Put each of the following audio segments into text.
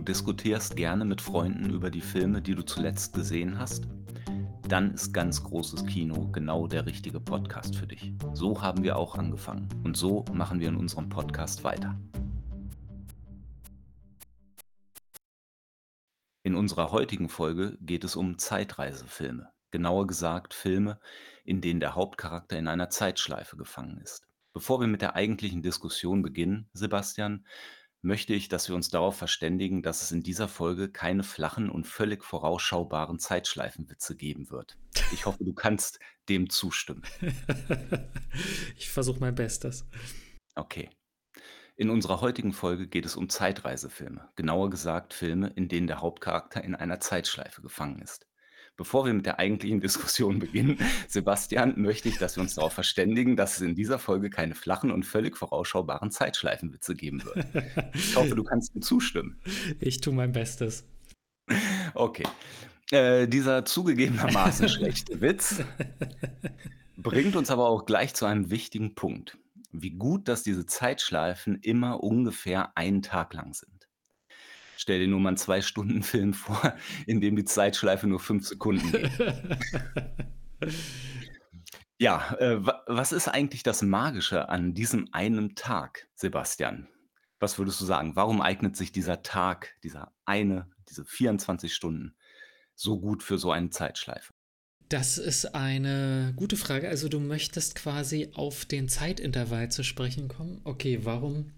du diskutierst gerne mit Freunden über die Filme, die du zuletzt gesehen hast? Dann ist ganz großes Kino genau der richtige Podcast für dich. So haben wir auch angefangen und so machen wir in unserem Podcast weiter. In unserer heutigen Folge geht es um Zeitreisefilme. Genauer gesagt Filme, in denen der Hauptcharakter in einer Zeitschleife gefangen ist. Bevor wir mit der eigentlichen Diskussion beginnen, Sebastian, möchte ich, dass wir uns darauf verständigen, dass es in dieser Folge keine flachen und völlig vorausschaubaren Zeitschleifenwitze geben wird. Ich hoffe, du kannst dem zustimmen. ich versuche mein Bestes. Okay. In unserer heutigen Folge geht es um Zeitreisefilme, genauer gesagt Filme, in denen der Hauptcharakter in einer Zeitschleife gefangen ist. Bevor wir mit der eigentlichen Diskussion beginnen, Sebastian, möchte ich, dass wir uns darauf verständigen, dass es in dieser Folge keine flachen und völlig vorausschaubaren Zeitschleifenwitze geben wird. Ich hoffe, du kannst mir zustimmen. Ich tue mein Bestes. Okay. Äh, dieser zugegebenermaßen schlechte Witz bringt uns aber auch gleich zu einem wichtigen Punkt. Wie gut, dass diese Zeitschleifen immer ungefähr einen Tag lang sind. Stell dir nur mal einen Zwei-Stunden-Film vor, in dem die Zeitschleife nur fünf Sekunden geht. Ja, äh, was ist eigentlich das Magische an diesem einen Tag, Sebastian? Was würdest du sagen? Warum eignet sich dieser Tag, dieser eine, diese 24 Stunden so gut für so eine Zeitschleife? Das ist eine gute Frage. Also du möchtest quasi auf den Zeitintervall zu sprechen kommen. Okay, warum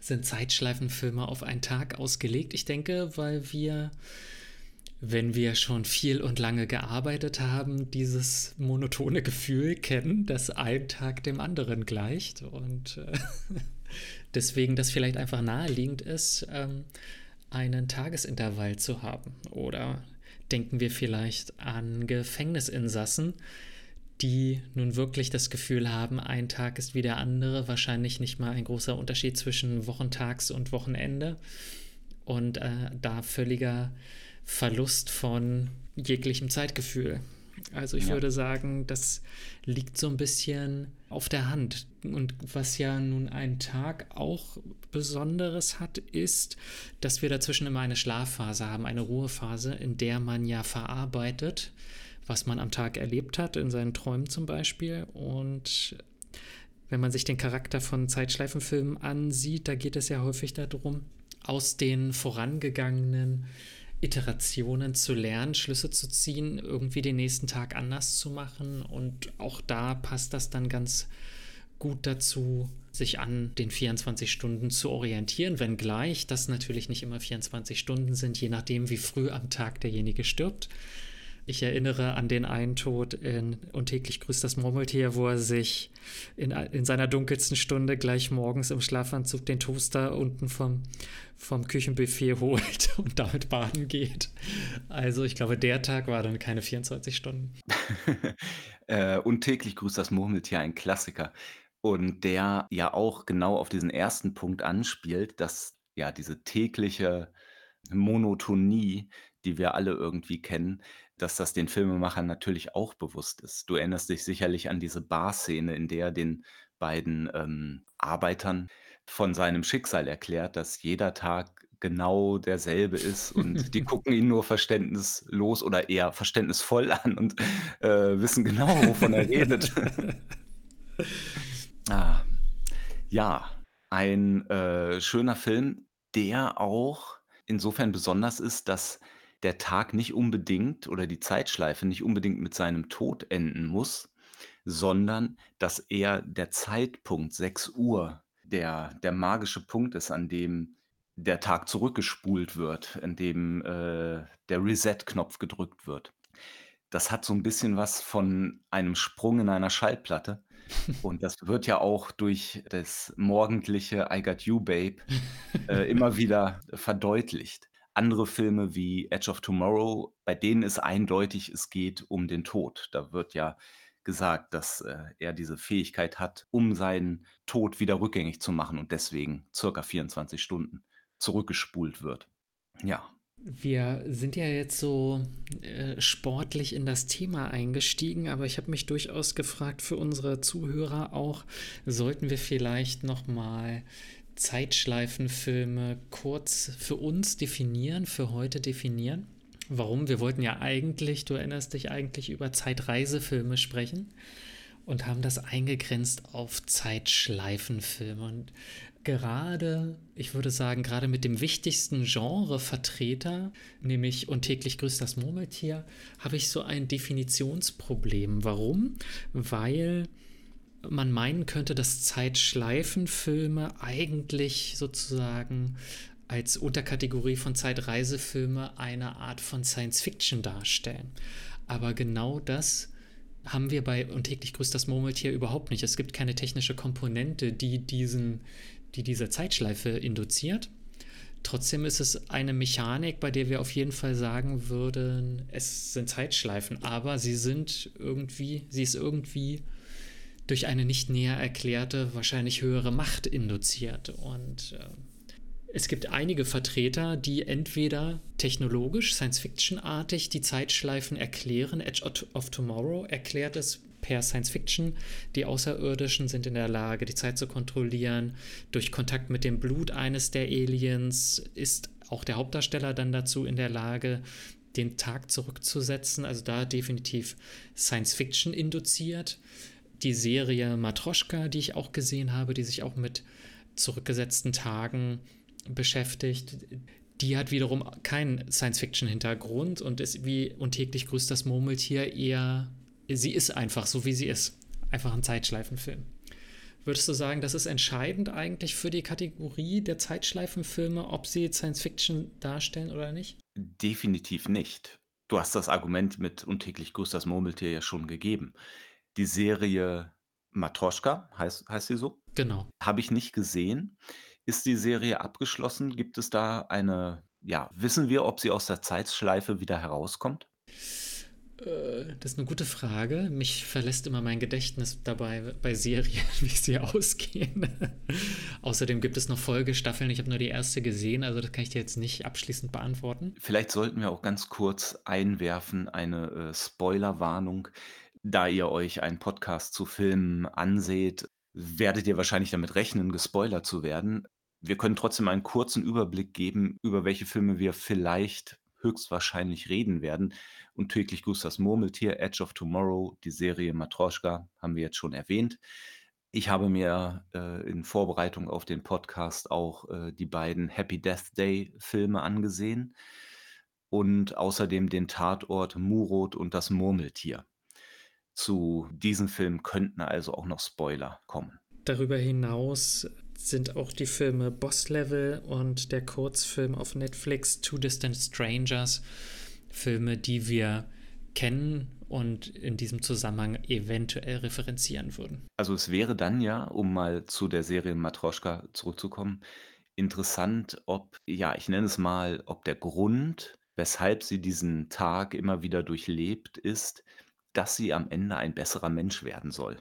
sind Zeitschleifenfilme auf einen Tag ausgelegt. Ich denke, weil wir, wenn wir schon viel und lange gearbeitet haben, dieses monotone Gefühl kennen, dass ein Tag dem anderen gleicht und äh, deswegen das vielleicht einfach naheliegend ist, ähm, einen Tagesintervall zu haben. Oder denken wir vielleicht an Gefängnisinsassen, die nun wirklich das Gefühl haben, ein Tag ist wie der andere, wahrscheinlich nicht mal ein großer Unterschied zwischen Wochentags und Wochenende und äh, da völliger Verlust von jeglichem Zeitgefühl. Also ich ja. würde sagen, das liegt so ein bisschen auf der Hand. Und was ja nun ein Tag auch Besonderes hat, ist, dass wir dazwischen immer eine Schlafphase haben, eine Ruhephase, in der man ja verarbeitet was man am Tag erlebt hat, in seinen Träumen zum Beispiel. Und wenn man sich den Charakter von Zeitschleifenfilmen ansieht, da geht es ja häufig darum, aus den vorangegangenen Iterationen zu lernen, Schlüsse zu ziehen, irgendwie den nächsten Tag anders zu machen. Und auch da passt das dann ganz gut dazu, sich an den 24 Stunden zu orientieren, wenngleich das natürlich nicht immer 24 Stunden sind, je nachdem, wie früh am Tag derjenige stirbt. Ich erinnere an den einen Tod in Und täglich grüßt das Murmeltier, wo er sich in, in seiner dunkelsten Stunde gleich morgens im Schlafanzug den Toaster unten vom, vom Küchenbuffet holt und damit baden geht. Also ich glaube, der Tag war dann keine 24 Stunden. äh, und täglich grüßt das Murmeltier, ein Klassiker. Und der ja auch genau auf diesen ersten Punkt anspielt, dass ja diese tägliche Monotonie, die wir alle irgendwie kennen, dass das den Filmemachern natürlich auch bewusst ist. Du erinnerst dich sicherlich an diese Bar-Szene, in der er den beiden, ähm, Arbeitern von seinem Schicksal erklärt, dass jeder Tag genau derselbe ist und die gucken ihn nur verständnislos oder eher verständnisvoll an und, äh, wissen genau, wovon er redet. Ah, ja, ein, äh, schöner Film, der auch insofern besonders ist, dass der Tag nicht unbedingt oder die Zeitschleife nicht unbedingt mit seinem Tod enden muss, sondern dass eher der Zeitpunkt 6 Uhr der der magische Punkt ist, an dem der Tag zurückgespult wird, in dem, äh, der Reset-Knopf gedrückt wird. Das hat so ein bisschen was von einem Sprung in einer Schallplatte und das wird ja auch durch das morgendliche „I got you, Babe“, äh, immer wieder verdeutlicht andere Filme wie Edge of Tomorrow, bei denen ist eindeutig, es geht um den Tod. Da wird ja gesagt, dass äh, er diese Fähigkeit hat, um seinen Tod wieder rückgängig zu machen und deswegen circa 24 Stunden zurückgespult wird. Ja. Wir sind ja jetzt so äh, sportlich in das Thema eingestiegen, aber ich habe mich durchaus gefragt für unsere Zuhörer auch, sollten wir vielleicht noch mal Zeitschleifenfilme kurz für uns definieren, für heute definieren. Warum? Wir wollten ja eigentlich, du erinnerst dich eigentlich über Zeitreisefilme sprechen und haben das eingegrenzt auf Zeitschleifenfilme. Und gerade, ich würde sagen, gerade mit dem wichtigsten Genrevertreter, nämlich Und täglich grüßt das Murmeltier, habe ich so ein Definitionsproblem. Warum? Weil man meinen könnte, dass Zeitschleifenfilme eigentlich sozusagen als Unterkategorie von Zeitreisefilme eine Art von Science Fiction darstellen. Aber genau das haben wir bei Und täglich grüßt das Murmeltier überhaupt nicht. Es gibt keine technische Komponente, die, diesen, die diese Zeitschleife induziert. Trotzdem ist es eine Mechanik, bei der wir auf jeden Fall sagen würden, es sind Zeitschleifen, aber sie sind irgendwie, sie ist irgendwie durch eine nicht näher erklärte, wahrscheinlich höhere Macht induziert. Und äh, es gibt einige Vertreter, die entweder technologisch, Science-Fiction-artig die Zeitschleifen erklären. Edge of Tomorrow erklärt es per Science Fiction. Die Außerirdischen sind in der Lage, die Zeit zu kontrollieren. Durch Kontakt mit dem Blut eines der Aliens ist auch der Hauptdarsteller dann dazu in der Lage, den Tag zurückzusetzen. Also da definitiv Science Fiction induziert. Die Serie Matroschka, die ich auch gesehen habe, die sich auch mit zurückgesetzten Tagen beschäftigt. Die hat wiederum keinen Science-Fiction-Hintergrund und ist wie und täglich grüßt das Murmeltier eher, sie ist einfach so, wie sie ist. Einfach ein Zeitschleifenfilm. Würdest du sagen, das ist entscheidend eigentlich für die Kategorie der Zeitschleifenfilme, ob sie Science-Fiction darstellen oder nicht? Definitiv nicht. Du hast das Argument mit und täglich grüßt das Murmeltier ja schon gegeben. Die Serie Matroschka, heißt, heißt sie so? Genau. Habe ich nicht gesehen. Ist die Serie abgeschlossen? Gibt es da eine ja, wissen wir, ob sie aus der Zeitschleife wieder herauskommt? Äh, das ist eine gute Frage. Mich verlässt immer mein Gedächtnis dabei bei Serien, wie sie ausgehen. Außerdem gibt es noch Folgestaffeln. Ich habe nur die erste gesehen, also das kann ich dir jetzt nicht abschließend beantworten. Vielleicht sollten wir auch ganz kurz einwerfen, eine äh, Spoilerwarnung. Da ihr euch einen Podcast zu Filmen anseht, werdet ihr wahrscheinlich damit rechnen, gespoilert zu werden. Wir können trotzdem einen kurzen Überblick geben, über welche Filme wir vielleicht höchstwahrscheinlich reden werden. Und täglich grüßt das Murmeltier, Edge of Tomorrow, die Serie Matroschka, haben wir jetzt schon erwähnt. Ich habe mir äh, in Vorbereitung auf den Podcast auch äh, die beiden Happy Death Day Filme angesehen und außerdem den Tatort Murot und das Murmeltier. Zu diesem Film könnten also auch noch Spoiler kommen. Darüber hinaus sind auch die Filme Boss Level und der Kurzfilm auf Netflix Two Distant Strangers Filme, die wir kennen und in diesem Zusammenhang eventuell referenzieren würden. Also es wäre dann ja, um mal zu der Serie Matroschka zurückzukommen, interessant, ob, ja, ich nenne es mal, ob der Grund, weshalb sie diesen Tag immer wieder durchlebt, ist, dass sie am Ende ein besserer Mensch werden soll.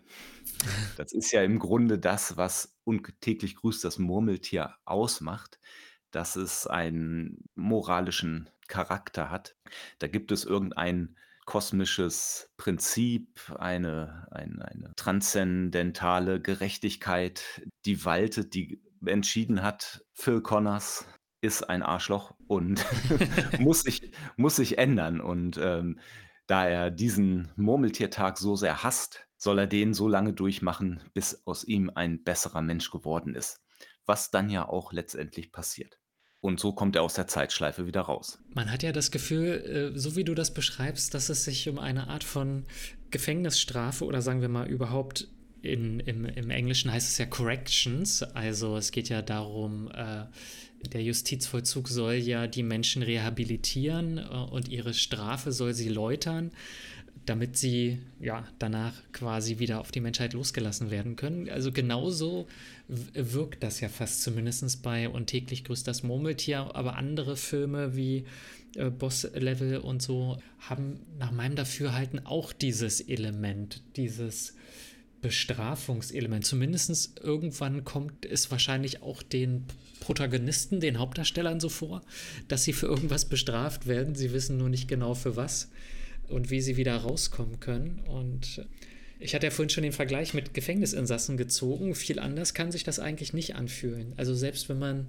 Das ist ja im Grunde das, was und täglich grüßt das Murmeltier ausmacht, dass es einen moralischen Charakter hat. Da gibt es irgendein kosmisches Prinzip, eine, eine, eine transzendentale Gerechtigkeit, die waltet, die entschieden hat, Phil Connors ist ein Arschloch und muss, sich, muss sich ändern. Und ähm, da er diesen Murmeltiertag so sehr hasst, soll er den so lange durchmachen, bis aus ihm ein besserer Mensch geworden ist. Was dann ja auch letztendlich passiert. Und so kommt er aus der Zeitschleife wieder raus. Man hat ja das Gefühl, äh, so wie du das beschreibst, dass es sich um eine Art von Gefängnisstrafe oder sagen wir mal überhaupt in, im, im Englischen heißt es ja Corrections. Also es geht ja darum, äh, der Justizvollzug soll ja die Menschen rehabilitieren äh, und ihre Strafe soll sie läutern, damit sie ja danach quasi wieder auf die Menschheit losgelassen werden können. Also genauso wirkt das ja fast zumindest bei Und täglich grüßt das Murmeltier, aber andere Filme wie äh, Boss Level und so haben nach meinem Dafürhalten auch dieses Element, dieses Bestrafungselement. Zumindest irgendwann kommt es wahrscheinlich auch den Protagonisten, den Hauptdarstellern so vor, dass sie für irgendwas bestraft werden. Sie wissen nur nicht genau für was und wie sie wieder rauskommen können. Und Ich hatte ja vorhin schon den Vergleich mit Gefängnisinsassen gezogen. Viel anders kann sich das eigentlich nicht anfühlen. Also selbst wenn man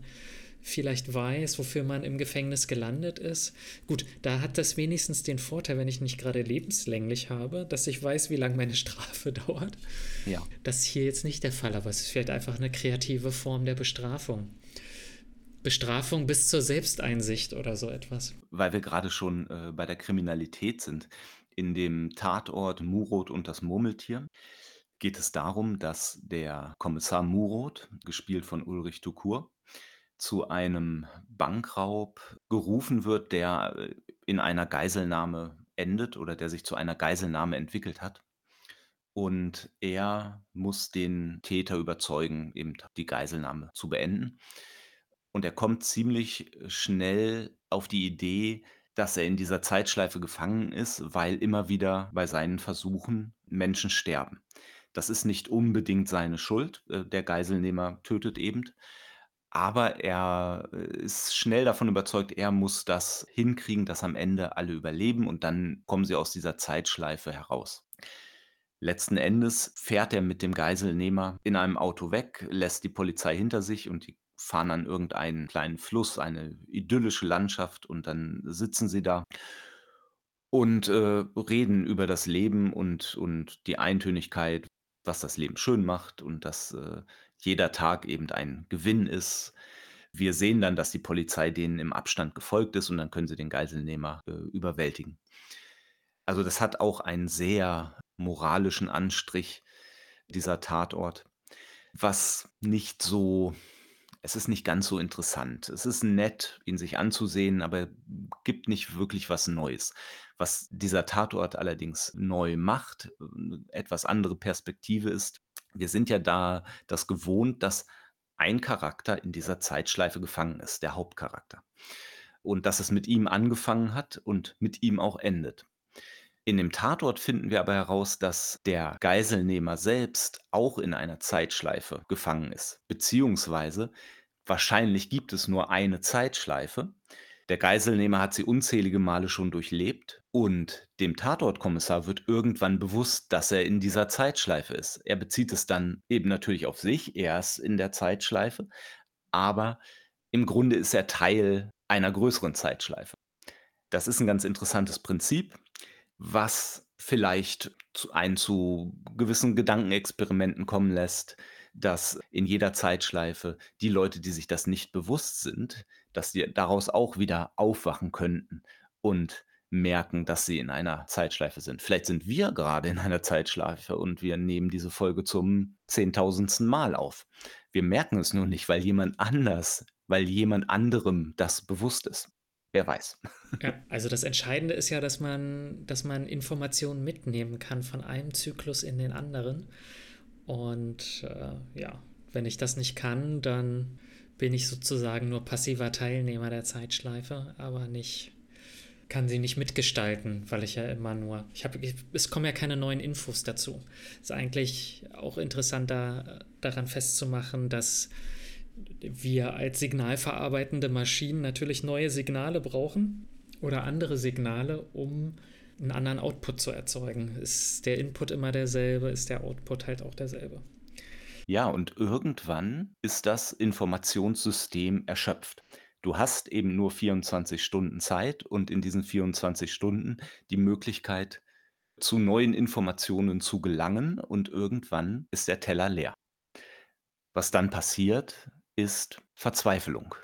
vielleicht weiß, wofür man im Gefängnis gelandet ist. Gut, da hat das wenigstens den Vorteil, wenn ich nicht gerade lebenslänglich habe, dass ich weiß, wie lange meine Strafe dauert. Ja. Das ist hier jetzt nicht der Fall, aber es ist vielleicht einfach eine kreative Form der Bestrafung. Bestrafung bis zur Selbsteinsicht oder so etwas. Weil wir gerade schon äh, bei der Kriminalität sind. In dem Tatort Muroth und das Murmeltier geht es darum, dass der Kommissar Muroth, gespielt von Ulrich Ducour, zu einem Bankraub gerufen wird, der äh, in einer Geiselnahme endet oder der sich zu einer Geiselnahme entwickelt hat. Und er muss den Täter überzeugen, eben die Geiselnahme zu beenden. Und er kommt ziemlich schnell auf die Idee, dass er in dieser Zeitschleife gefangen ist, weil immer wieder bei seinen Versuchen Menschen sterben. Das ist nicht unbedingt seine Schuld. Äh, der Geiselnehmer tötet eben. Aber er äh, ist schnell davon überzeugt, er muss das hinkriegen, dass am Ende alle überleben und dann kommen sie aus dieser Zeitschleife heraus. Letzten Endes fährt er mit dem Geiselnehmer in einem Auto weg, lässt die Polizei hinter sich und die fahren an irgendeinen kleinen Fluss, eine idyllische Landschaft und dann sitzen sie da und, äh, reden über das Leben und und die Eintönigkeit, was das Leben schön macht und dass, äh, jeder Tag eben ein Gewinn ist. Wir sehen dann, dass die Polizei denen im Abstand gefolgt ist und dann können sie den Geiselnehmer, äh, überwältigen. Also, das hat auch einen sehr moralischen Anstrich, dieser Tatort, was nicht so es ist nicht ganz so interessant. Es ist nett, ihn sich anzusehen, aber gibt nicht wirklich was Neues. Was dieser Tatort allerdings neu macht, äh, etwas andere Perspektive ist, wir sind ja da das gewohnt, dass ein Charakter in dieser Zeitschleife gefangen ist, der Hauptcharakter. Und dass es mit ihm angefangen hat und mit ihm auch endet. In dem Tatort finden wir aber heraus, dass der Geiselnehmer selbst auch in einer Zeitschleife gefangen ist, beziehungsweise wahrscheinlich gibt es nur eine Zeitschleife. Der Geiselnehmer hat sie unzählige Male schon durchlebt und dem Tatortkommissar wird irgendwann bewusst, dass er in dieser Zeitschleife ist. Er bezieht es dann eben natürlich auf sich, er ist in der Zeitschleife, aber im Grunde ist er Teil einer größeren Zeitschleife. Das ist ein ganz interessantes Prinzip was vielleicht einen zu gewissen Gedankenexperimenten kommen lässt, dass in jeder Zeitschleife die Leute, die sich das nicht bewusst sind, dass die daraus auch wieder aufwachen könnten und merken, dass sie in einer Zeitschleife sind. Vielleicht sind wir gerade in einer Zeitschleife und wir nehmen diese Folge zum zehntausendsten Mal auf. Wir merken es nur nicht, weil jemand anders, weil jemand anderem das bewusst ist. Wer weiß. Ja, also das Entscheidende ist ja, dass man, dass man Informationen mitnehmen kann von einem Zyklus in den anderen. Und äh, ja, wenn ich das nicht kann, dann bin ich sozusagen nur passiver Teilnehmer der Zeitschleife, aber nicht kann sie nicht mitgestalten, weil ich ja immer nur, ich habe, es kommen ja keine neuen Infos dazu. Ist eigentlich auch interessant da, daran festzumachen, dass wir als signalverarbeitende Maschinen natürlich neue Signale brauchen oder andere Signale, um einen anderen Output zu erzeugen. Ist der Input immer derselbe, ist der Output halt auch derselbe. Ja, und irgendwann ist das Informationssystem erschöpft. Du hast eben nur 24 Stunden Zeit und in diesen 24 Stunden die Möglichkeit, zu neuen Informationen zu gelangen und irgendwann ist der Teller leer. Was dann passiert, ist Verzweiflung,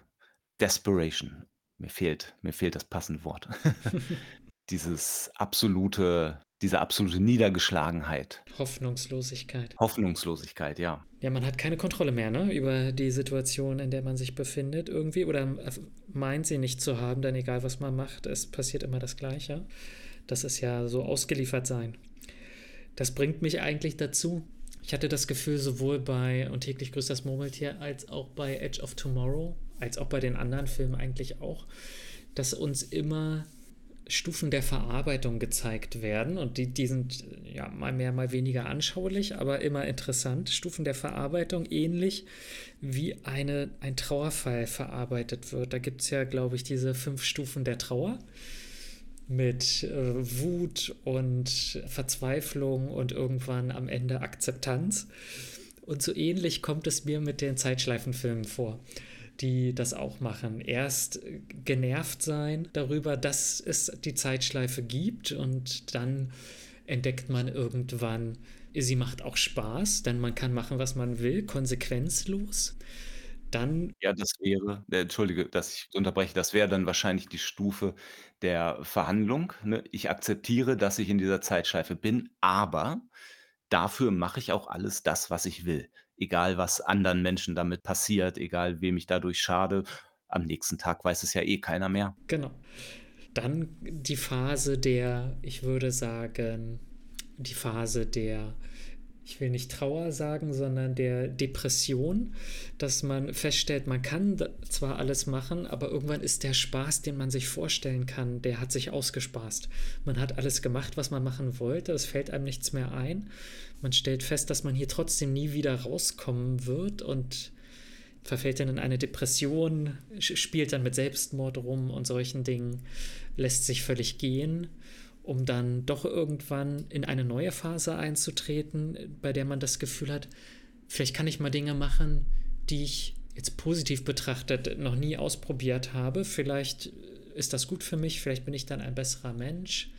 Desperation. Mir fehlt mir fehlt das passende Wort. Dieses absolute diese absolute Niedergeschlagenheit. Hoffnungslosigkeit. Hoffnungslosigkeit, ja. Ja, man hat keine Kontrolle mehr, ne, über die Situation, in der man sich befindet irgendwie oder meint sie nicht zu haben, denn egal was man macht, es passiert immer das Gleiche. Das ist ja so ausgeliefert sein. Das bringt mich eigentlich dazu, ich hatte das Gefühl, sowohl bei Und täglich grüßt das Murmeltier als auch bei Edge of Tomorrow, als auch bei den anderen Filmen eigentlich auch, dass uns immer Stufen der Verarbeitung gezeigt werden und die, die sind ja mal mehr, mal weniger anschaulich, aber immer interessant. Stufen der Verarbeitung ähnlich wie eine, ein Trauerfall verarbeitet wird. Da gibt es ja, glaube ich, diese fünf Stufen der Trauer. mit äh, Wut und Verzweiflung und irgendwann am Ende Akzeptanz. Und so ähnlich kommt es mir mit den Zeitschleifenfilmen vor, die das auch machen. Erst genervt sein darüber, dass es die Zeitschleife gibt und dann entdeckt man irgendwann, sie macht auch Spaß, denn man kann machen, was man will, konsequenzlos. Dann Ja, das wäre äh, entschuldige, dass ich unterbreche, das wäre dann wahrscheinlich die Stufe der Verhandlung, ne? Ich akzeptiere, dass ich in dieser Zeitschleife bin, aber dafür mache ich auch alles das, was ich will. Egal, was anderen Menschen damit passiert, egal wem ich dadurch schade. Am nächsten Tag weiß es ja eh keiner mehr. Genau. Dann die Phase der, ich würde sagen, die Phase der ich will nicht Trauer sagen, sondern der Depression, dass man feststellt, man kann zwar alles machen, aber irgendwann ist der Spaß, den man sich vorstellen kann, der hat sich ausgespaßt. Man hat alles gemacht, was man machen wollte, es fällt einem nichts mehr ein. Man stellt fest, dass man hier trotzdem nie wieder rauskommen wird und verfällt dann in eine Depression, spielt dann mit Selbstmord rum und solchen Dingen, lässt sich völlig gehen um dann doch irgendwann in eine neue Phase einzutreten, bei der man das Gefühl hat, vielleicht kann ich mal Dinge machen, die ich jetzt positiv betrachtet noch nie ausprobiert habe. Vielleicht ist das gut für mich, vielleicht bin ich dann ein besserer Mensch.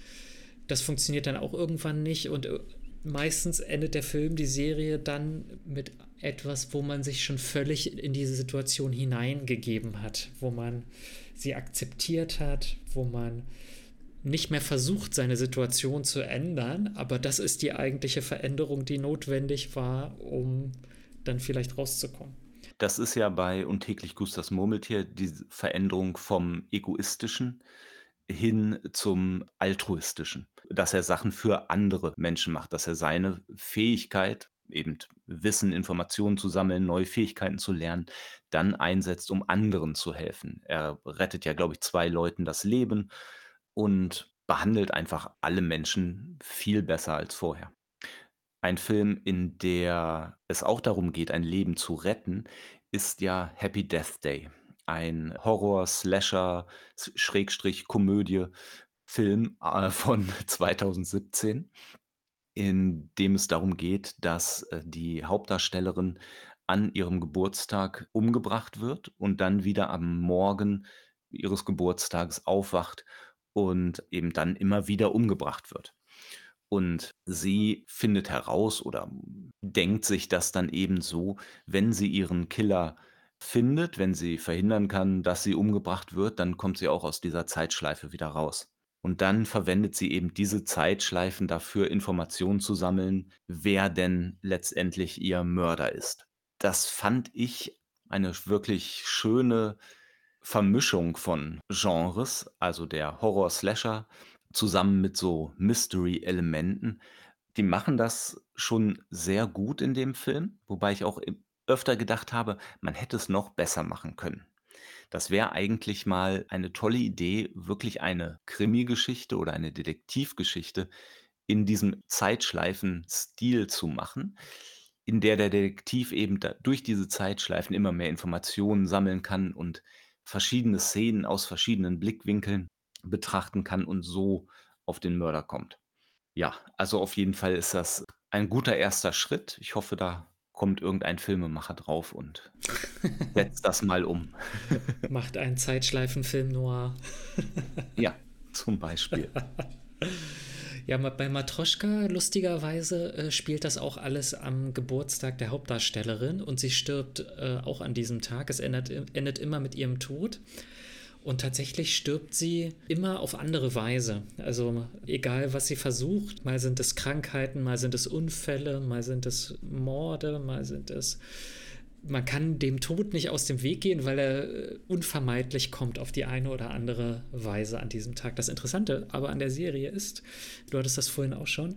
Das funktioniert dann auch irgendwann nicht und äh, meistens endet der Film, die Serie dann mit etwas, wo man sich schon völlig in diese Situation hineingegeben hat, wo man sie akzeptiert hat, wo man nicht mehr versucht, seine Situation zu ändern, aber das ist die eigentliche Veränderung, die notwendig war, um dann vielleicht rauszukommen. Das ist ja bei Und täglich grüßt Murmeltier die Veränderung vom Egoistischen hin zum Altruistischen. Dass er Sachen für andere Menschen macht, dass er seine Fähigkeit, eben Wissen, Informationen zu sammeln, neue Fähigkeiten zu lernen, dann einsetzt, um anderen zu helfen. Er rettet ja, glaube ich, zwei Leuten das Leben und behandelt einfach alle Menschen viel besser als vorher. Ein Film, in der es auch darum geht, ein Leben zu retten, ist ja Happy Death Day. Ein Horror, Slasher, Schrägstrich Komödie Film äh, von 2017, in dem es darum geht, dass äh, die Hauptdarstellerin an ihrem Geburtstag umgebracht wird und dann wieder am Morgen ihres Geburtstages aufwacht und eben dann immer wieder umgebracht wird. Und sie findet heraus oder denkt sich das dann eben so, wenn sie ihren Killer findet, wenn sie verhindern kann, dass sie umgebracht wird, dann kommt sie auch aus dieser Zeitschleife wieder raus. Und dann verwendet sie eben diese Zeitschleifen dafür, Informationen zu sammeln, wer denn letztendlich ihr Mörder ist. Das fand ich eine wirklich schöne Vermischung von Genres, also der Horror-Slasher zusammen mit so Mystery-Elementen. Die machen das schon sehr gut in dem Film, wobei ich auch öfter gedacht habe, man hätte es noch besser machen können. Das wäre eigentlich mal eine tolle Idee, wirklich eine Krimi-Geschichte oder eine Detektivgeschichte in diesem Zeitschleifen-Stil zu machen, in der der Detektiv eben durch diese Zeitschleifen immer mehr Informationen sammeln kann und verschiedene Szenen aus verschiedenen Blickwinkeln betrachten kann und so auf den Mörder kommt. Ja, also auf jeden Fall ist das ein guter erster Schritt. Ich hoffe, da kommt irgendein Filmemacher drauf und setzt das mal um. Macht einen Zeitschleifenfilm noir. Ja, zum Beispiel. Ja, bei Matroschka, lustigerweise, äh, spielt das auch alles am Geburtstag der Hauptdarstellerin und sie stirbt äh, auch an diesem Tag. Es endet, endet immer mit ihrem Tod. Und tatsächlich stirbt sie immer auf andere Weise. Also egal, was sie versucht, mal sind es Krankheiten, mal sind es Unfälle, mal sind es Morde, mal sind es man kann dem Tod nicht aus dem Weg gehen, weil er äh, unvermeidlich kommt auf die eine oder andere Weise an diesem Tag. Das Interessante aber an der Serie ist, du hattest das vorhin auch schon,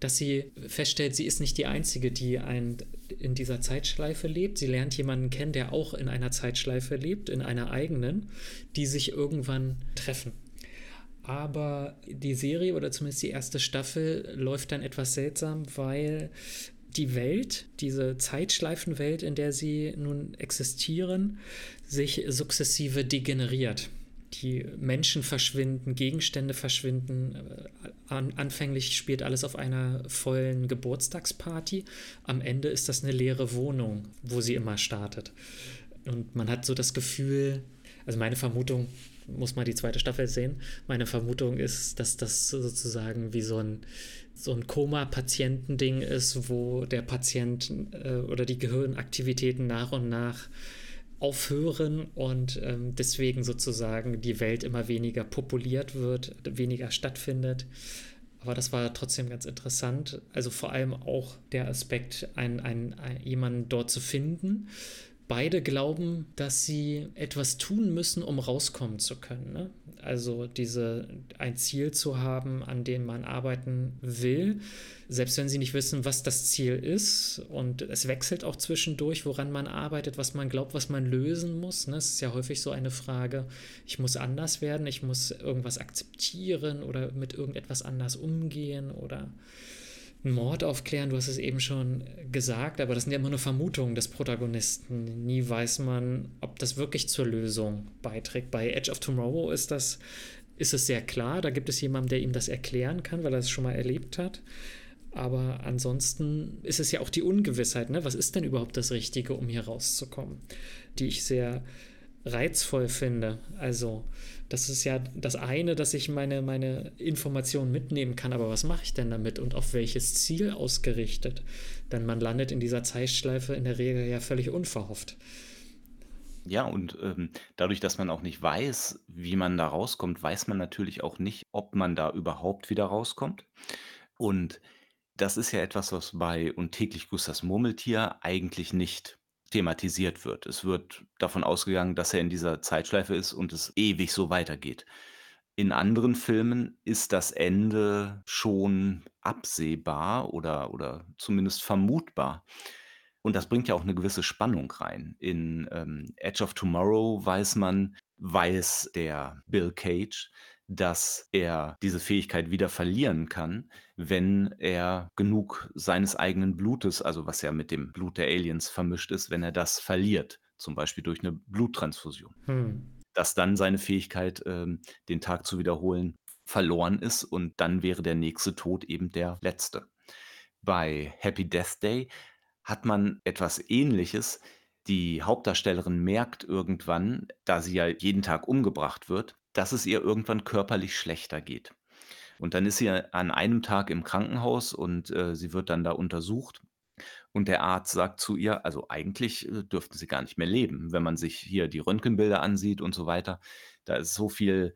dass sie feststellt, sie ist nicht die Einzige, die ein, in dieser Zeitschleife lebt. Sie lernt jemanden kennen, der auch in einer Zeitschleife lebt, in einer eigenen, die sich irgendwann treffen. Aber die Serie oder zumindest die erste Staffel läuft dann etwas seltsam, weil die Welt, diese Zeitschleifenwelt, in der sie nun existieren, sich sukzessive degeneriert. die Menschen verschwinden, Gegenstände verschwinden. Äh, an, anfänglich spielt alles auf einer vollen Geburtstagsparty. Am Ende ist das eine leere Wohnung, wo sie immer startet. Und man hat so das Gefühl, also meine Vermutung, muss man die zweite Staffel sehen. Meine Vermutung ist, dass das sozusagen wie so ein, so ein Koma-Patientending ist, wo der Patient äh, oder die Gehirnaktivitäten nach und nach aufhören und ähm, deswegen sozusagen die Welt immer weniger populiert wird, weniger stattfindet. Aber das war trotzdem ganz interessant. Also vor allem auch der Aspekt, ein, ein, ein, jemanden dort zu finden, beide glauben, dass sie etwas tun müssen, um rauskommen zu können. Ne? Also diese ein Ziel zu haben, an dem man arbeiten will, selbst wenn sie nicht wissen, was das Ziel ist. Und es wechselt auch zwischendurch, woran man arbeitet, was man glaubt, was man lösen muss. Ne? Es ist ja häufig so eine Frage, ich muss anders werden, ich muss irgendwas akzeptieren oder mit irgendetwas anders umgehen oder einen Mord aufklären, du hast es eben schon gesagt, aber das sind ja immer nur Vermutungen des Protagonisten. Nie weiß man, ob das wirklich zur Lösung beiträgt. Bei Edge of Tomorrow ist das ist es sehr klar, da gibt es jemanden, der ihm das erklären kann, weil er es schon mal erlebt hat. Aber ansonsten ist es ja auch die Ungewissheit, ne? Was ist denn überhaupt das Richtige, um hier rauszukommen? Die ich sehr reizvoll finde. Also, das ist ja das eine, dass ich meine, meine Informationen mitnehmen kann, aber was mache ich denn damit und auf welches Ziel ausgerichtet? Denn man landet in dieser Zeitschleife in der Regel ja völlig unverhofft. Ja, und ähm, dadurch, dass man auch nicht weiß, wie man da rauskommt, weiß man natürlich auch nicht, ob man da überhaupt wieder rauskommt. Und das ist ja etwas, was bei Und täglich grüßt Murmeltier eigentlich nicht thematisiert wird. Es wird davon ausgegangen, dass er in dieser Zeitschleife ist und es ewig so weitergeht. In anderen Filmen ist das Ende schon absehbar oder oder zumindest vermutbar. Und das bringt ja auch eine gewisse Spannung rein. In, ähm, Edge of Tomorrow weiß man weiß der Bill Cage, dass er diese Fähigkeit wieder verlieren kann, wenn er genug seines eigenen Blutes, also was ja mit dem Blut der Aliens vermischt ist, wenn er das verliert, zum Beispiel durch eine Bluttransfusion. Hm. Dass dann seine Fähigkeit, ähm, den Tag zu wiederholen, verloren ist und dann wäre der nächste Tod eben der letzte. Bei Happy Death Day hat man etwas Ähnliches. Die Hauptdarstellerin merkt irgendwann, da sie ja jeden Tag umgebracht wird, dass es ihr irgendwann körperlich schlechter geht. Und dann ist sie an einem Tag im Krankenhaus und, äh, sie wird dann da untersucht. Und der Arzt sagt zu ihr: „Also, eigentlich, äh, dürften Sie gar nicht mehr leben, wenn man sich hier die Röntgenbilder ansieht und so weiter. Da ist so viel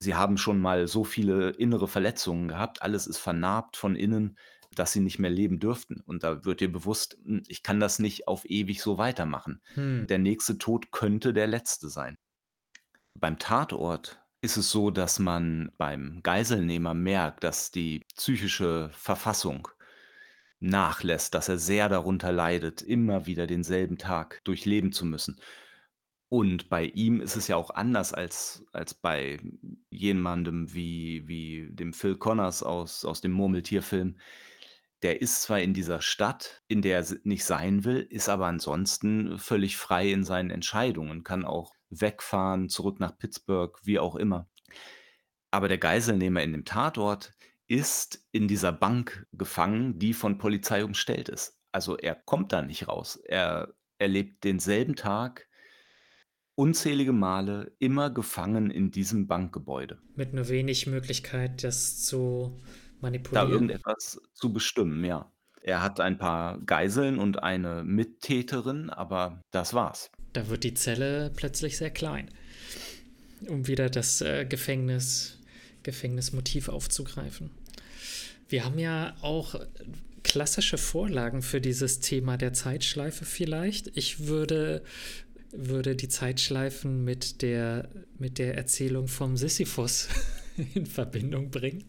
Sie haben schon mal so viele innere Verletzungen gehabt, alles ist vernarbt von innen, dass Sie nicht mehr leben dürften.“ Und da wird ihr bewusst: „Hm, ich kann das nicht auf ewig so weitermachen. Hm. Der nächste Tod könnte der letzte sein.“ Beim Tatort ist es so, dass man beim Geiselnehmer merkt, dass die psychische Verfassung nachlässt, dass er sehr darunter leidet, immer wieder denselben Tag durchleben zu müssen. Und bei ihm ist es ja auch anders als als bei jemandem wie wie dem Phil Connors aus aus dem Murmeltierfilm. Der ist zwar in dieser Stadt, in der er nicht sein will, ist aber ansonsten völlig frei in seinen Entscheidungen, kann auch wegfahren, zurück nach Pittsburgh, wie auch immer. Aber der Geiselnehmer in dem Tatort ist in dieser Bank gefangen, die von Polizei umstellt ist. Also, er kommt da nicht raus. Er erlebt denselben Tag unzählige Male immer gefangen in diesem Bankgebäude. Mit nur wenig Möglichkeit, das zu Da irgendetwas zu bestimmen, ja. Er hat ein paar Geiseln und eine Mittäterin, aber das war's. Da wird die Zelle plötzlich sehr klein, um wieder das äh, Gefängnis, Gefängnismotiv aufzugreifen. Wir haben ja auch klassische Vorlagen für dieses Thema der Zeitschleife vielleicht. Ich würde, würde die Zeitschleifen mit der, mit der Erzählung vom Sisyphus in Verbindung bringen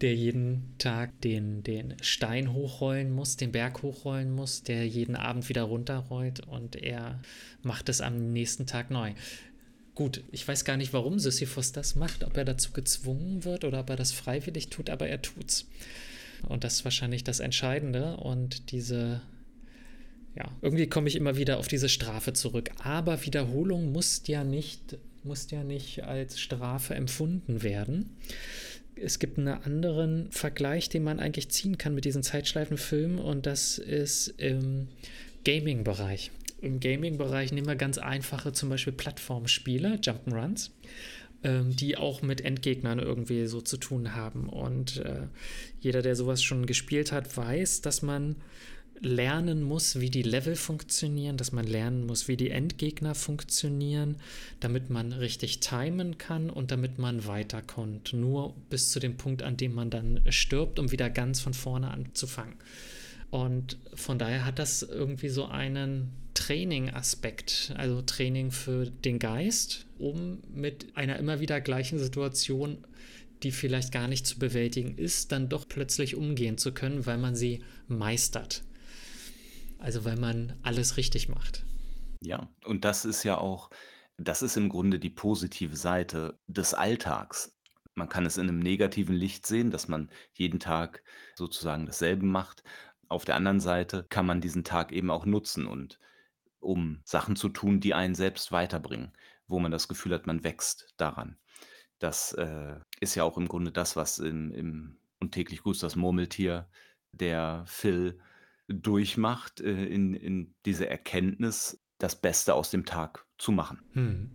der jeden Tag den, den Stein hochrollen muss, den Berg hochrollen muss, der jeden Abend wieder runterrollt und er macht es am nächsten Tag neu. Gut, ich weiß gar nicht, warum Sisyphus das macht, ob er dazu gezwungen wird oder ob er das freiwillig tut, aber er tut's. Und das ist wahrscheinlich das Entscheidende. Und diese, ja, irgendwie komme ich immer wieder auf diese Strafe zurück. Aber Wiederholung muss ja nicht muss ja nicht als Strafe empfunden werden. Es gibt einen anderen Vergleich, den man eigentlich ziehen kann mit diesen Zeitschleifenfilmen und das ist im Gaming-Bereich. Im Gaming-Bereich nehmen wir ganz einfache, zum Beispiel Plattformspiele, Jump'n'Runs ähm, die auch mit Endgegnern irgendwie so zu tun haben. Und äh, jeder, der sowas schon gespielt hat, weiß, dass man lernen muss, wie die Level funktionieren, dass man lernen muss, wie die Endgegner funktionieren, damit man richtig timen kann und damit man weiterkommt. Nur bis zu dem Punkt, an dem man dann stirbt, um wieder ganz von vorne anzufangen. Und von daher hat das irgendwie so einen Training-Aspekt, also Training für den Geist, um mit einer immer wieder gleichen Situation, die vielleicht gar nicht zu bewältigen ist, dann doch plötzlich umgehen zu können, weil man sie meistert. Also weil man alles richtig macht. Ja, und das ist ja auch das ist im Grunde die positive Seite des Alltags. Man kann es in einem negativen Licht sehen, dass man jeden Tag sozusagen dasselbe macht. Auf der anderen Seite kann man diesen Tag eben auch nutzen und um Sachen zu tun, die einen selbst weiterbringen, wo man das Gefühl hat, man wächst daran. Das, äh, ist ja auch im Grunde das, was im im „Und täglich grüßt das Murmeltier“ der Phil durchmacht, äh, in in diese Erkenntnis, das Beste aus dem Tag zu machen. Mhm.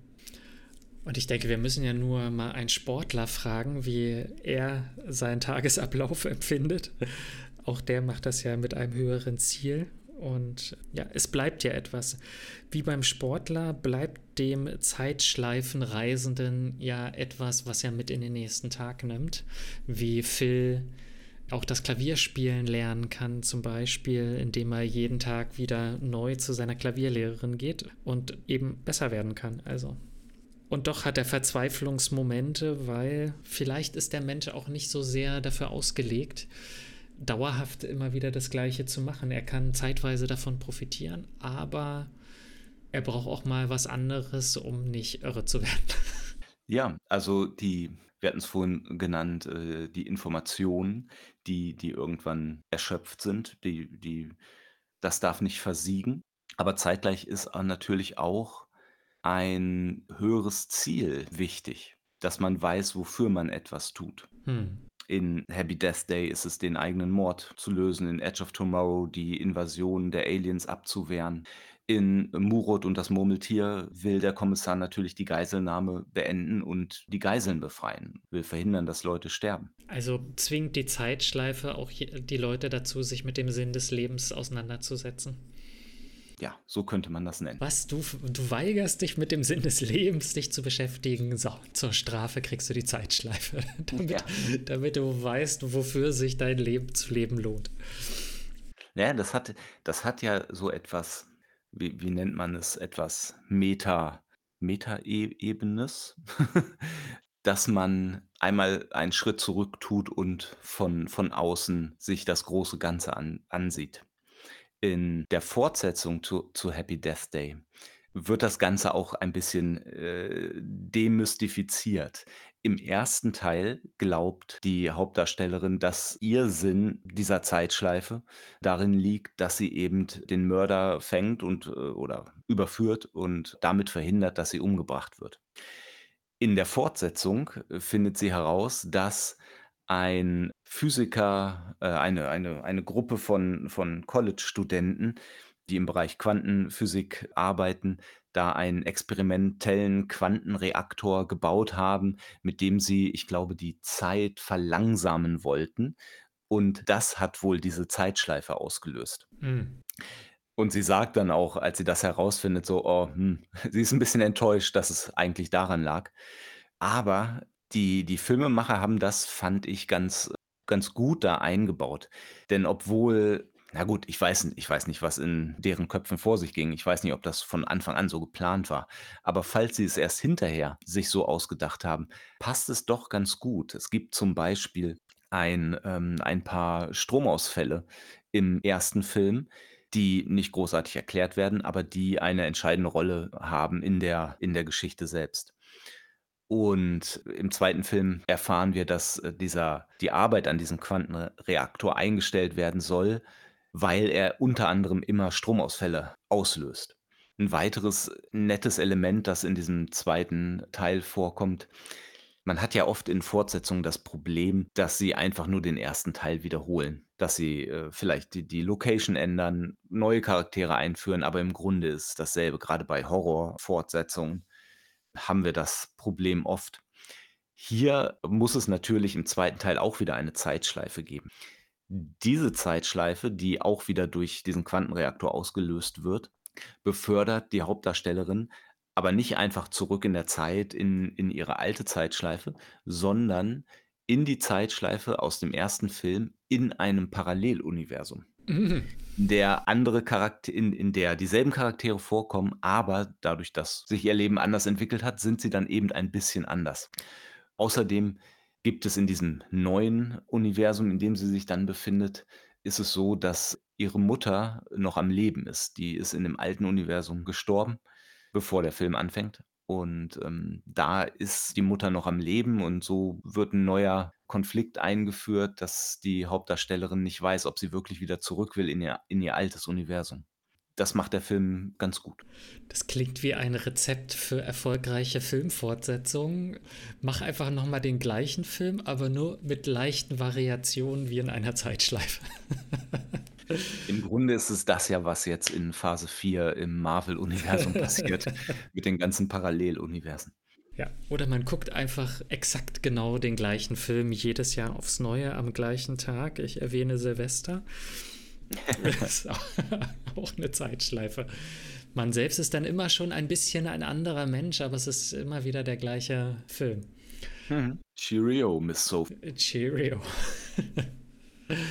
Und ich denke, wir müssen ja nur mal einen Sportler fragen, wie er seinen Tagesablauf empfindet. Auch der macht das ja mit einem höheren Ziel. Und ja, es bleibt ja etwas. Wie beim Sportler bleibt dem Zeitschleifenreisenden ja etwas, was er mit in den nächsten Tag nimmt. Wie Phil auch das Klavierspielen lernen kann, zum Beispiel, indem er jeden Tag wieder neu zu seiner Klavierlehrerin geht und eben besser werden kann. Also. Und doch hat er Verzweiflungsmomente, weil vielleicht ist der Mensch auch nicht so sehr dafür ausgelegt, dauerhaft immer wieder das Gleiche zu machen. Er kann zeitweise davon profitieren, aber er braucht auch mal was anderes, um nicht irre zu werden. Ja, also die wir hatten es vorhin genannt, äh, die Informationen, die die irgendwann erschöpft sind, die die das darf nicht versiegen. Aber zeitgleich ist a natürlich auch ein höheres Ziel wichtig, dass man weiß, wofür man etwas tut. Hm. In Happy Death Day ist es den eigenen Mord zu lösen, in Edge of Tomorrow die Invasion der Aliens abzuwehren. In Murod und das Murmeltier will der Kommissar natürlich die Geiselnahme beenden und die Geiseln befreien, will verhindern, dass Leute sterben. Also zwingt die Zeitschleife auch die Leute dazu, sich mit dem Sinn des Lebens auseinanderzusetzen. Ja, so könnte man das nennen. Was, du, du weigerst dich mit dem Sinn des Lebens, dich zu beschäftigen. So, zur Strafe kriegst du die Zeitschleife, damit, ja. damit du weißt, wofür sich dein Leben zu leben lohnt. Ja, das hat, das hat ja so etwas, wie, wie nennt man es, etwas Meta, Meta-Ebenes, dass man einmal einen Schritt zurück tut und von, von außen sich das große Ganze an, ansieht in der Fortsetzung zu zu Happy Death Day wird das Ganze auch ein bisschen, äh, demystifiziert. Im ersten Teil glaubt die Hauptdarstellerin, dass ihr Sinn dieser Zeitschleife darin liegt, dass sie eben den Mörder fängt und, äh oder überführt und damit verhindert, dass sie umgebracht wird. In der Fortsetzung äh, findet sie heraus, dass ein Physiker, äh, eine eine eine Gruppe von von College-Studenten, die im Bereich Quantenphysik arbeiten, da einen experimentellen Quantenreaktor gebaut haben, mit dem sie, ich glaube, die Zeit verlangsamen wollten. Und das hat wohl diese Zeitschleife ausgelöst. Mhm. Und sie sagt dann auch, als sie das herausfindet, so, oh, hm, sie ist ein bisschen enttäuscht, dass es eigentlich daran lag. Aber die die Filmemacher haben das, fand ich, ganz ganz gut da eingebaut. Denn obwohl na gut, ich weiß ich weiß nicht, was in deren Köpfen vor sich ging. Ich weiß nicht, ob das von Anfang an so geplant war. Aber falls sie es erst hinterher sich so ausgedacht haben, passt es doch ganz gut. Es gibt zum Beispiel ein ähm, ein paar Stromausfälle im ersten Film, die nicht großartig erklärt werden, aber die eine entscheidende Rolle haben in der in der Geschichte selbst. Und im zweiten Film erfahren wir, dass, äh, dieser die Arbeit an diesem Quantenreaktor eingestellt werden soll, weil er unter anderem immer Stromausfälle auslöst. 'n weiteres nettes Element, das in diesem 2. Teil vorkommt man hat ja oft in Fortsetzungen das Problem, dass sie einfach nur den 1. Teil wiederholen, dass sie, äh, vielleicht die die Location ändern, neue Charaktere einführen, aber im Grunde ist dasselbe. Grade bei Horrorfortsetzungen haben wir das Problem oft. Hier muss es natürlich im 2. Teil auch wieder eine Zeitschleife geben. Diese Zeitschleife, die auch wieder durch diesen Quantenreaktor ausgelöst wird, befördert die Hauptdarstellerin aber nicht einfach zurück in der Zeit in in ihre alte Zeitschleife, sondern in die Zeitschleife aus dem 1. Film in einem Paralleluniversum, Mhm. in der andere Charakte in in der dieselben Charaktere vorkommen, aber dadurch, dass sich ihr Leben anders entwickelt hat, sind sie dann eben ein bisschen anders. Außerdem gibt es in diesem neuen Universum, in dem sie sich dann befindet ist es so, dass ihre Mutter noch am Leben ist. Die ist in dem alten Universum gestorben, bevor der Film anfängt. Und, ähm, da ist die Mutter noch am Leben und so wird 'n neuer Konflikt eingeführt, dass die Hauptdarstellerin nicht weiß, ob sie wirklich wieder zurück will in ihr in ihr altes Universum. Das macht der Film ganz gut. Das klingt wie ein Rezept für erfolgreiche Filmfortsetzungen. Mach einfach noch mal den gleichen Film, aber nur mit leichten Variationen wie in einer Zeitschleife. Im Grunde ist es das ja, was jetzt in Phase 4 im Marvel-Universum passiert mit den ganzen Paralleluniversen. Ja, oder man guckt einfach exakt genau den gleichen Film jedes Jahr aufs Neue am gleichen Tag. Ich erwähne Silvester. Ist auch 'ne Zeitschleife. Man selbst ist dann immer schon ein bisschen ein anderer Mensch, aber es ist immer wieder der gleiche Film. Mhm. Cheerio, Miss Sophie. Cheerio.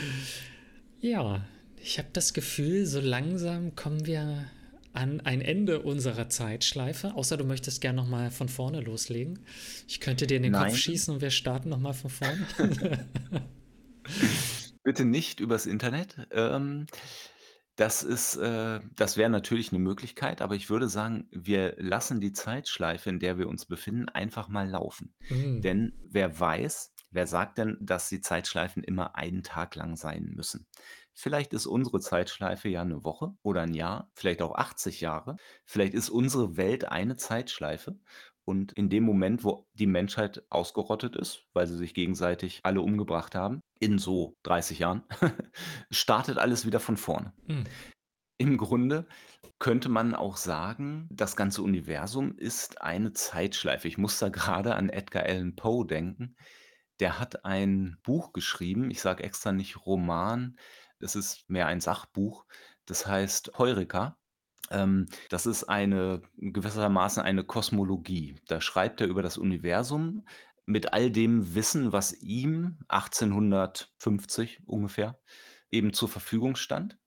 Ja, ich habe das Gefühl, so langsam kommen wir an ein Ende unserer Zeitschleife, außer du möchtest gern noch mal von vorne loslegen. Ich könnte dir in den Kopf Nein. schießen und wir starten noch mal von vorne. Bitte nicht übers Internet. Ähm, das ist äh, das wäre natürlich 'ne Möglichkeit, aber ich würde sagen, wir lassen die Zeitschleife, in der wir uns befinden, einfach mal laufen. Mhm. Denn wer weiß wer sagt denn, dass die Zeitschleifen immer einen Tag lang sein müssen? Vielleicht ist unsere Zeitschleife ja 'ne Woche oder 'n Jahr, vielleicht auch 80 Jahre. Vielleicht ist unsere Welt eine Zeitschleife und in dem Moment, wo die Menschheit ausgerottet ist, weil sie sich gegenseitig alle umgebracht haben, in so 30 Jahren, startet alles wieder von vorne. Hm. Im Grunde könnte man auch sagen, das ganze Universum ist eine Zeitschleife. Ich muss da grade an Edgar Allan Poe denken. Der hat ein Buch geschrieben. Ich sage extra nicht Roman. Es ist mehr ein Sachbuch. Das heißt „Heureka“. Ähm, das ist eine gewissermaßen eine Kosmologie. Da schreibt er über das Universum mit all dem Wissen, was ihm 1850 ungefähr eben zur Verfügung stand.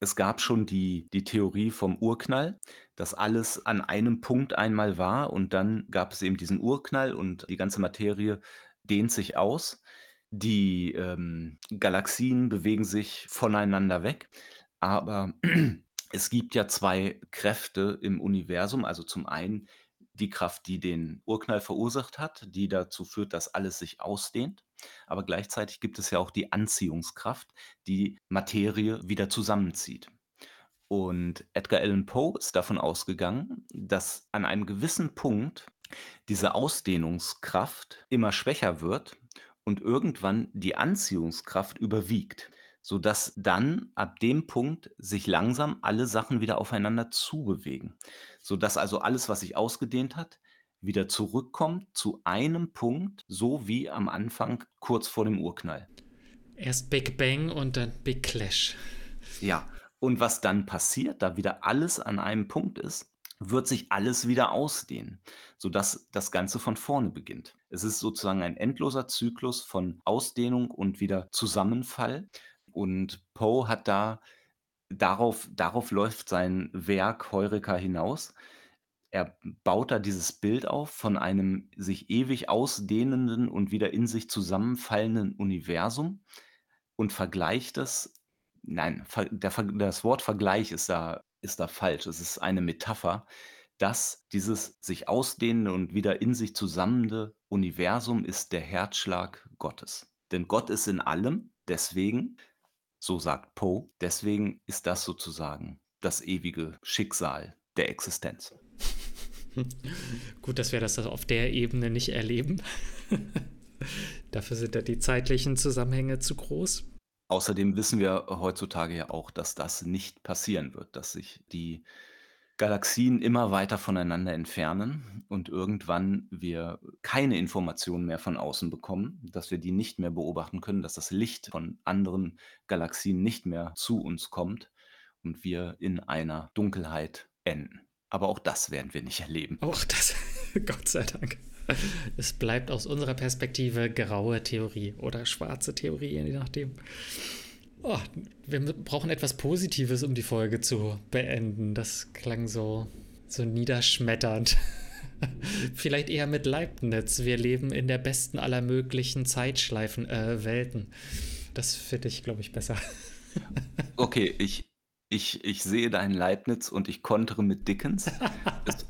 Es gab schon die die Theorie vom Urknall, dass alles an einem Punkt einmal war und dann gab es eben diesen Urknall und die ganze Materie dehnt sich aus. Die, ähm, Galaxien bewegen sich voneinander weg, aber es gibt ja 2 Kräfte im Universum. Also, zum einen die Kraft, die den Urknall verursacht hat, die dazu führt, dass alles sich ausdehnt. Aber gleichzeitig gibt es ja auch die Anziehungskraft, die Materie wieder zusammenzieht. Und Edgar Allan Poe ist davon ausgegangen, dass an einem gewissen Punkt diese Ausdehnungskraft immer schwächer wird und irgendwann die Anziehungskraft überwiegt, sodass dann ab dem Punkt sich langsam alle Sachen wieder aufeinander zubewegen. Sodass also alles, was sich ausgedehnt hat, wieder zurückkommt zu einem Punkt, so wie am Anfang kurz vor dem Urknall. Erst Big Bang und dann Big Clash. Ja, und was dann passiert, da wieder alles an einem Punkt ist, wird sich alles wieder ausdehnen, sodass das Ganze von vorne beginnt. Es ist sozusagen ein endloser Zyklus von Ausdehnung und wieder Zusammenfall. Und Poe hat da darauf darauf läuft sein Werk „Heureka“ hinaus. Er baut da dieses Bild auf von einem sich ewig ausdehnenden und wieder in sich zusammenfallenden Universum und vergleicht es nein, der das Wort Vergleich ist da ist da falsch. Es ist eine Metapher, dass dieses sich ausdehnende und wieder in sich zusammende Universum ist der Herzschlag Gottes. Denn Gott ist in allem, deswegen so sagt Poe deswegen ist das sozusagen das ewige Schicksal der Existenz. Gut, dass wir das auf der Ebene nicht erleben. Dafür sind ja die zeitlichen Zusammenhänge zu groß. Außerdem wissen wir heutzutage ja auch, dass das nicht passieren wird, dass sich die Galaxien immer weiter voneinander entfernen und irgendwann wir keine Informationen mehr von außen bekommen, dass wir die nicht mehr beobachten können, dass das Licht von anderen Galaxien nicht mehr zu uns kommt und wir in einer Dunkelheit enden. Aber auch das werden wir nicht erleben. Auch das, Gott sei Dank. Es bleibt aus unserer Perspektive graue Theorie oder schwarze Theorie, je nachdem. Oh, wir brauchen etwas Positives, um die Folge zu beenden. Das klang so, so niederschmetternd. Vielleicht eher mit Leibniz. Wir leben in der besten aller möglichen Zeitschleifen, äh, Welten. Das finde ich, glaube ich, besser. okay, ich, ich, ich sehe deinen Leibniz und ich kontere mit Dickens. Es,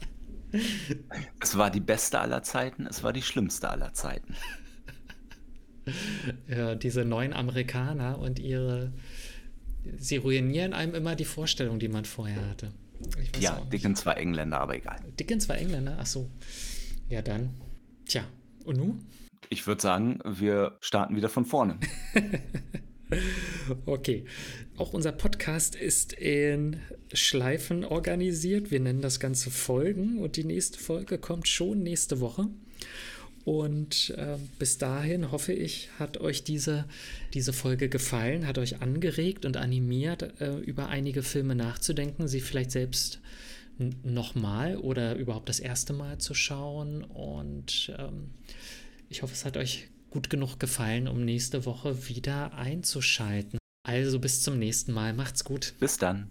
es war die beste aller Zeiten, es war die schlimmste aller Zeiten. Ja, diese neuen Amerikaner und ihre. Sie ruinieren einem immer die Vorstellung, die man vorher hatte. Ja, Dickens war Engländer, aber egal. Dickens war Engländer, ach so. Ja, dann. Tja, und nun? Ich würde sagen, wir starten wieder von vorne. okay. Auch unser Podcast ist in Schleifen organisiert. Wir nennen das Ganze Folgen und die nächste Folge kommt schon nächste Woche. Und äh, bis dahin hoffe ich, hat euch diese, diese Folge gefallen, hat euch angeregt und animiert, äh, über einige Filme nachzudenken, sie vielleicht selbst nochmal oder überhaupt das erste Mal zu schauen. Und ähm, ich hoffe, es hat euch gut genug gefallen, um nächste Woche wieder einzuschalten. Also bis zum nächsten Mal. Macht's gut. Bis dann.